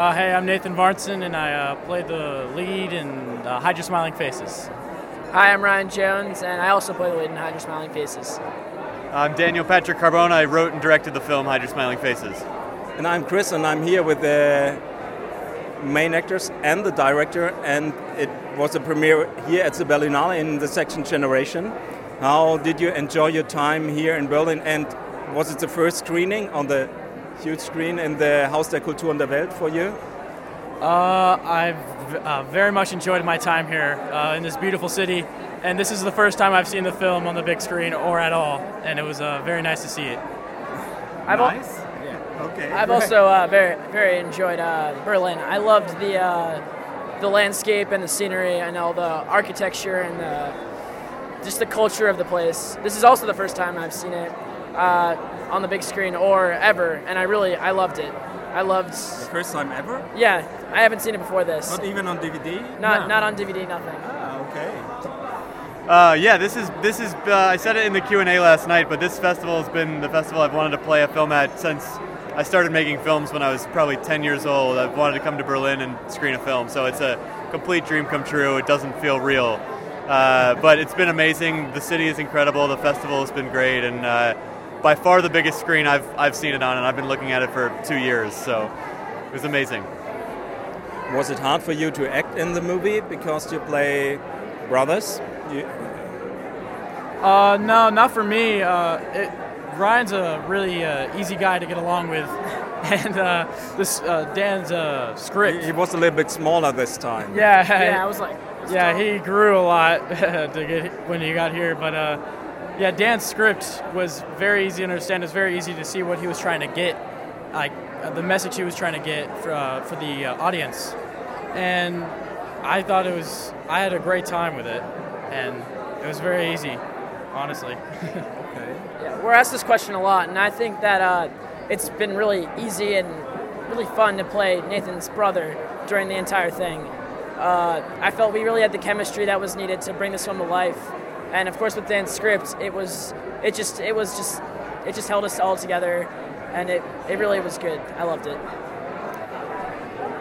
Uh, hey, I'm Nathan Varnson, and I uh, played the lead in uh, Hide Your Smiling Faces. Hi, I'm Ryan Jones, and I also play the lead in Hide Your Smiling Faces. I'm Daniel Patrick Carbone. I wrote and directed the film Hide Your Smiling Faces. And I'm Chris, and I'm here with the main actors and the director, and it was a premiere here at the Berlinale in the section Generation. How did you enjoy your time here in Berlin, and was it the first screening on the huge screen in the Haus der Kultur und der Welt for you? Uh, I've uh, very much enjoyed my time here uh, in this beautiful city, and this is the first time I've seen the film on the big screen or at all, and it was uh, very nice to see it. I've al- nice. Yeah. Okay. I've also uh, very very enjoyed uh, Berlin. I loved the uh, the landscape and the scenery and all the architecture and the, just the culture of the place. This is also the first time I've seen it uh, on the big screen or ever, and I really I loved it. I loved. the first time ever? Yeah, I haven't seen it before this. Not even on DVD? Not not on DVD, nothing. Ah, okay. Uh, yeah, this is this is. Uh, I said it in the Q and A last night, but this festival has been the festival I've wanted to play a film at since I started making films when I was probably 10 years old. I've wanted to come to Berlin and screen a film, so it's a complete dream come true. It doesn't feel real, uh, but it's been amazing. The city is incredible. The festival has been great, and uh, by far the biggest screen I've I've seen it on, and I've been looking at it for two years. So it was amazing. Was it hard for you to act in the movie because you play brothers? You, Uh, no, not for me. Uh, it, Ryan's a really uh, easy guy to get along with, and uh, this uh, Dan's uh, script. he was a little bit smaller this time. Yeah, Yeah, I was like. yeah, he grew a lot to get when he got here, but uh, yeah, Dan's script was very easy to understand. It was very easy to see what he was trying to get, like uh, the message he was trying to get for uh, for the uh, audience, and I thought it was. I had a great time with it, and it was very easy, honestly. Yeah, we're asked this question a lot, and I think that uh, it's been really easy and really fun to play Nathan's brother during the entire thing. Uh, I felt we really had the chemistry that was needed to bring this film to life, and of course with Dan's script, it was it just it was just it just held us all together, and it, it really was good. I loved it.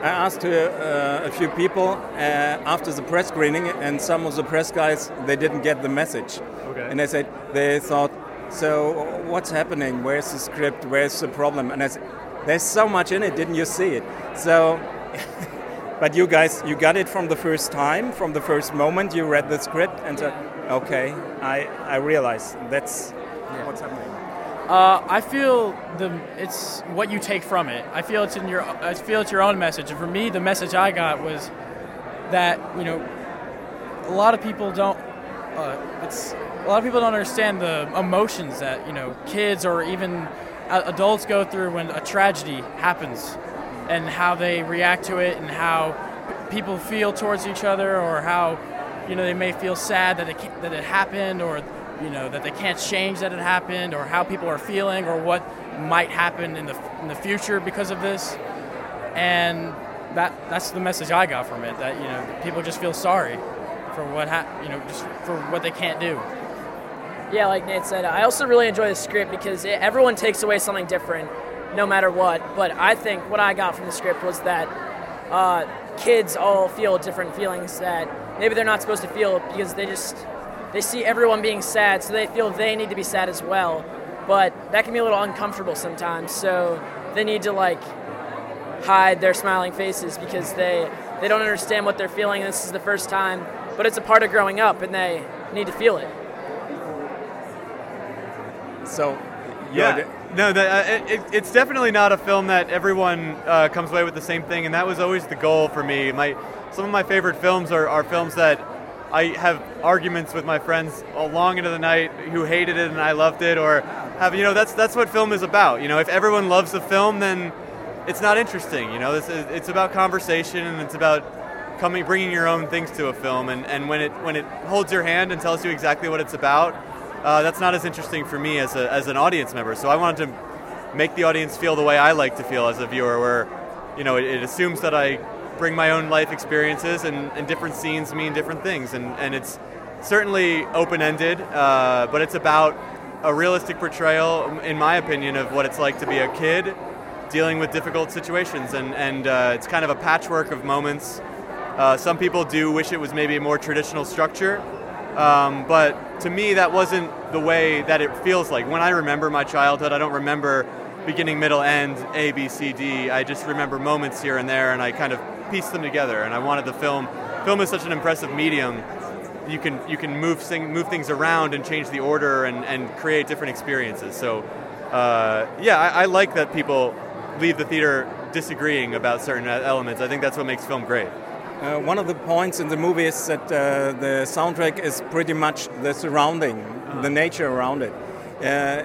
I asked uh, a few people uh, after the press screening, and some of the press guys they didn't get the message, Okay. and they said they thought, "So what's happening? Where's the script? Where's the problem?" And I said, "There's so much in it. Didn't you see it?" So, but you guys, you got it from the first time, from the first moment you read the script, and said, "Okay, I I realize that's what's happening." Uh, I feel the it's what you take from it. I feel it's in your I feel it's your own message. And for me, the message I got was that you know a lot of people don't. Uh, it's a lot of people don't understand the emotions that you know kids or even adults go through when a tragedy happens, and how they react to it, and how people feel towards each other, or how you know they may feel sad that it that it happened, or you know that they can't change that it happened, or how people are feeling, or what might happen in the in the future because of this, and that that's the message I got from it. That you know people just feel sorry for what ha- you know just for what they can't do. Yeah, like Nate said, I also really enjoy the script because it, everyone takes away something different, no matter what. But I think what I got from the script was that uh, kids all feel different feelings that maybe they're not supposed to feel because they just they see everyone being sad, so they feel they need to be sad as well. But that can be a little uncomfortable sometimes, so they need to like hide their smiling faces because they they don't understand what they're feeling. This is the first time, but it's a part of growing up, and they need to feel it. So, you're Yeah. the- No, uh, it, it, it's definitely not a film that everyone uh, comes away with the same thing, and that was always the goal for me. My some of my favorite films are, are films that I have arguments with my friends long into the night who hated it and I loved it, or have you know that's that's what film is about. You know, if everyone loves the film, then it's not interesting. You know, this is, it's about conversation and it's about coming bringing your own things to a film, and, and when it when it holds your hand and tells you exactly what it's about uh, that's not as interesting for me as, a, as an audience member. So I wanted to make the audience feel the way I like to feel as a viewer, where you know it, it assumes that I bring my own life experiences and, and different scenes mean different things, and, and it's certainly open-ended, uh, but it's about a realistic portrayal, in my opinion, of what it's like to be a kid dealing with difficult situations, and and uh, it's kind of a patchwork of moments. Uh, some people do wish it was maybe a more traditional structure, um, but to me that wasn't the way that it feels like. When I remember my childhood, I don't remember beginning, middle, end, A, B, C, D. I just remember moments here and there, and I kind of pieced them together. And I wanted the film. Film is such an impressive medium. You can you can move thing, move things around and change the order and, and create different experiences. So, uh, yeah, I, I like that people leave the theater disagreeing about certain elements. I think that's what makes film great. Uh, one of the points in the movie is that uh, the soundtrack is pretty much the surrounding, the nature around it. Uh,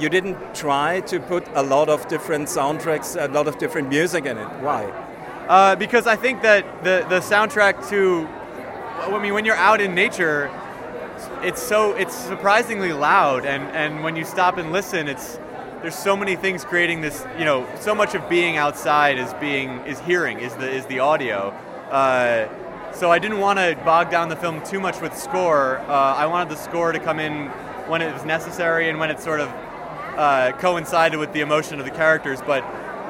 you didn't try to put a lot of different soundtracks, a lot of different music in it. Why? Uh, because I think that the the soundtrack to, I mean, when you're out in nature, it's so it's surprisingly loud, and and when you stop and listen, it's there's so many things creating this. You know, so much of being outside is being is hearing is the is the audio. Uh, so I didn't want to bog down the film too much with score. Uh, I wanted the score to come in when it was necessary and when it sort of uh, coincided with the emotion of the characters. But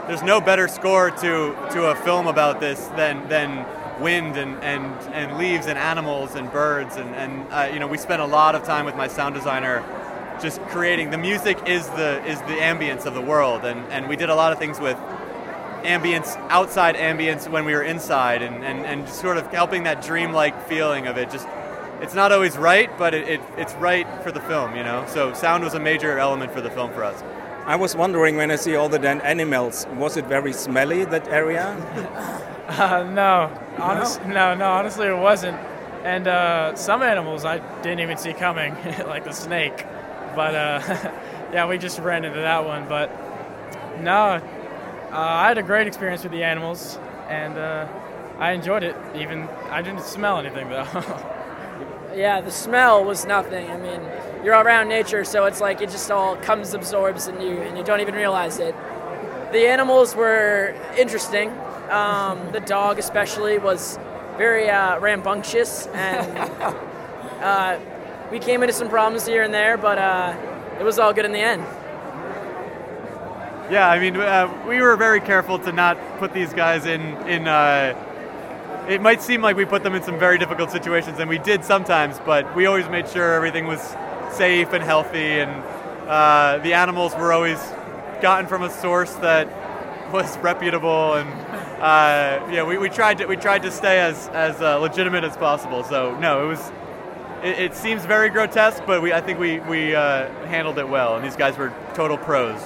there's no better score to to a film about this than than wind and, and, and leaves and animals and birds and, and uh, you know we spent a lot of time with my sound designer just creating the music is the is the ambience of the world and, and we did a lot of things with ambience outside ambience when we were inside and, and, and sort of helping that dreamlike feeling of it just it's not always right, but it, it, it's right for the film, you know. So sound was a major element for the film for us. I was wondering when I see all the dead animals, was it very smelly that area? uh, no, honest, no? no, no, honestly, it wasn't. And uh, some animals I didn't even see coming, like the snake. But uh, yeah, we just ran into that one. But no, uh, I had a great experience with the animals, and uh, I enjoyed it. Even I didn't smell anything though. Yeah, the smell was nothing. I mean, you're all around nature, so it's like it just all comes, absorbs in you, and you don't even realize it. The animals were interesting. Um, the dog, especially, was very uh, rambunctious, and uh, we came into some problems here and there, but uh, it was all good in the end. Yeah, I mean, uh, we were very careful to not put these guys in in uh, it might seem like we put them in some very difficult situations, and we did sometimes, but we always made sure everything was safe and healthy, and uh, the animals were always gotten from a source that was reputable, and uh, yeah, we, we tried to we tried to stay as as uh, legitimate as possible. So no, it was. It, it seems very grotesque, but we I think we we uh, handled it well, and these guys were total pros.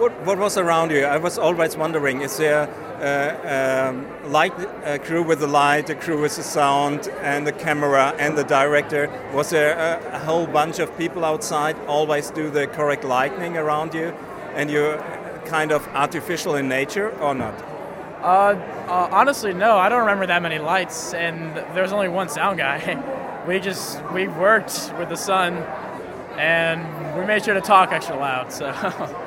What, what was around you? I was always wondering: is there uh, um, light a crew with the light, a crew with the sound, and the camera and the director. Was there a, a, whole bunch of people outside always do the correct lighting around you, and you're kind of artificial in nature or not? Uh, uh, honestly, no. I don't remember that many lights, and there was only one sound guy. we just we worked with the sun, and we made sure to talk extra loud. So.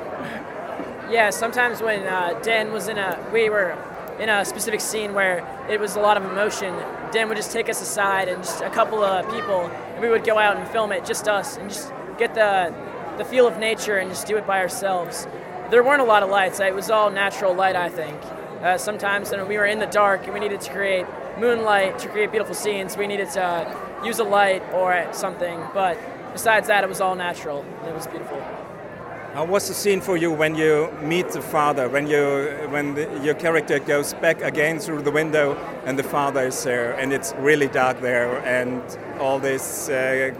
Yeah, sometimes when uh, Dan was in a, we were in a specific scene where it was a lot of emotion, Dan would just take us aside and just a couple of people, and we would go out and film it, just us, and just get the the feel of nature and just do it by ourselves. There weren't a lot of lights. It was all natural light, I think. Uh, sometimes when we were in the dark and we needed to create moonlight to create beautiful scenes, we needed to use a light or something. But besides that, it was all natural. It was beautiful. How was the scene for you when you meet the father, when you when the, your character goes back again through the window and the father is there and it's really dark there and all this uh,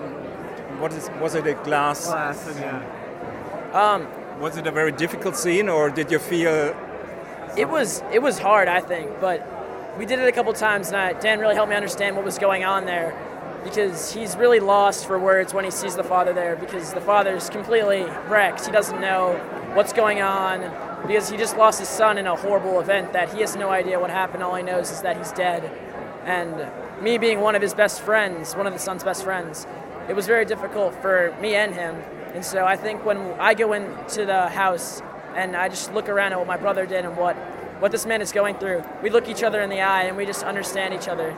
what is was it a glass? Glass, yeah. Um, was it a very difficult scene or did you feel? It was it was hard, I think, but we did it a couple times and I, Dan really helped me understand what was going on there because he's really lost for words when he sees the father there because the father's completely wrecked. He doesn't know what's going on because he just lost his son in a horrible event that he has no idea what happened. All he knows is that he's dead. And me being one of his best friends, one of the son's best friends, it was very difficult for me and him. And so I think when I go into the house and I just look around at what my brother did and what, what this man is going through, we look each other in the eye and we just understand each other.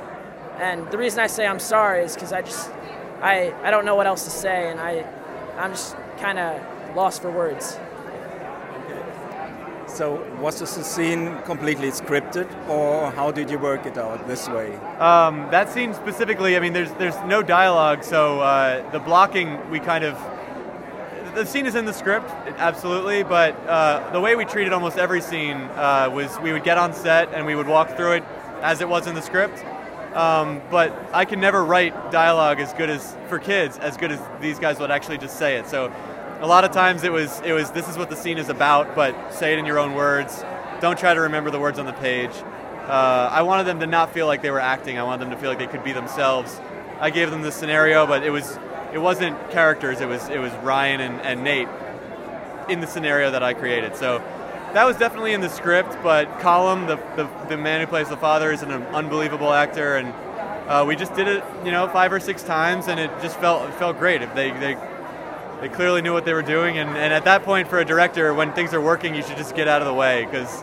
And the reason I say I'm sorry is because I just, I, I don't know what else to say, and I, I'm just kind of lost for words. So was this a scene completely scripted, or how did you work it out this way? Um, that scene specifically, I mean, there's there's no dialogue, so uh, the blocking we kind of the scene is in the script, absolutely, but uh, the way we treated almost every scene uh, was we would get on set and we would walk through it as it was in the script. Um, but I can never write dialogue as good as for kids as good as these guys would actually just say it. So a lot of times it was it was this is what the scene is about, but say it in your own words. Don't try to remember the words on the page. Uh, I wanted them to not feel like they were acting. I wanted them to feel like they could be themselves. I gave them the scenario, but it was it wasn't characters. It was it was Ryan and, and Nate in the scenario that I created. So that was definitely in the script. But Colm, the, the, the man who plays the father, is an unbelievable actor, and uh, we just did it, you know, five or six times, and it just felt it felt great. If they they they clearly knew what they were doing, and, and at that point, for a director, when things are working, you should just get out of the way because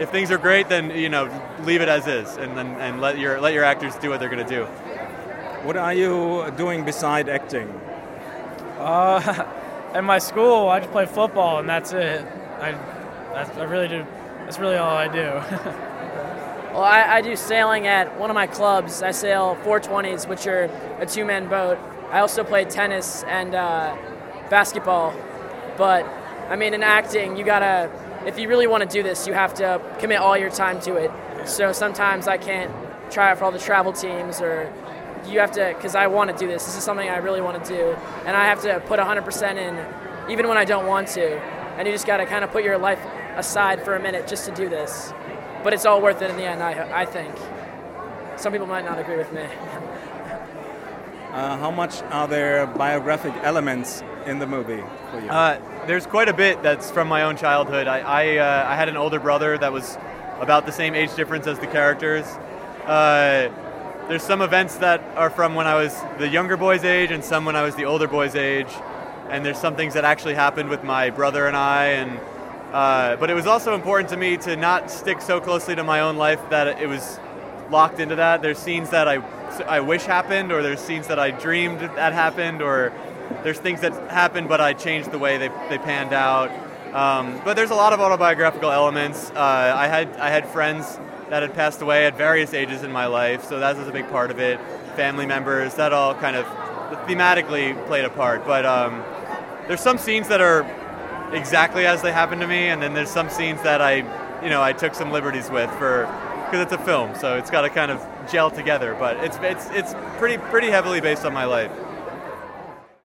if things are great, then you know leave it as is, and then and let your let your actors do what they're going to do. What are you doing beside acting? Uh, at my school, I just play football, and that's it. I, that's, I really do. That's really all I do. well, I, I, do sailing at one of my clubs. I sail 420s, which are a two-man boat. I also play tennis and uh, basketball. But I mean, in acting, you gotta. If you really want to do this, you have to commit all your time to it. So sometimes I can't try out for all the travel teams or you have to because I want to do this. This is something I really want to do, and I have to put 100% in, even when I don't want to. And you just got to kind of put your life aside for a minute just to do this. But it's all worth it in the end, I, I think. Some people might not agree with me. uh, how much are there biographic elements in the movie for you? Uh, there's quite a bit that's from my own childhood. I I, uh, I, had an older brother that was about the same age difference as the characters. Uh, there's some events that are from when I was the younger boy's age and some when I was the older boy's age. And there's some things that actually happened with my brother and I. And uh, but it was also important to me to not stick so closely to my own life that it was locked into that. There's scenes that I I wish happened, or there's scenes that I dreamed that happened, or there's things that happened but I changed the way they, they panned out. Um, but there's a lot of autobiographical elements. Uh, I had I had friends that had passed away at various ages in my life, so that was a big part of it. Family members, that all kind of thematically played a part. But um, there's some scenes that are exactly as they happened to me, and then there's some scenes that I, you know, I took some liberties with for because it's a film, so it's got to kind of gel together. But it's it's it's pretty pretty heavily based on my life.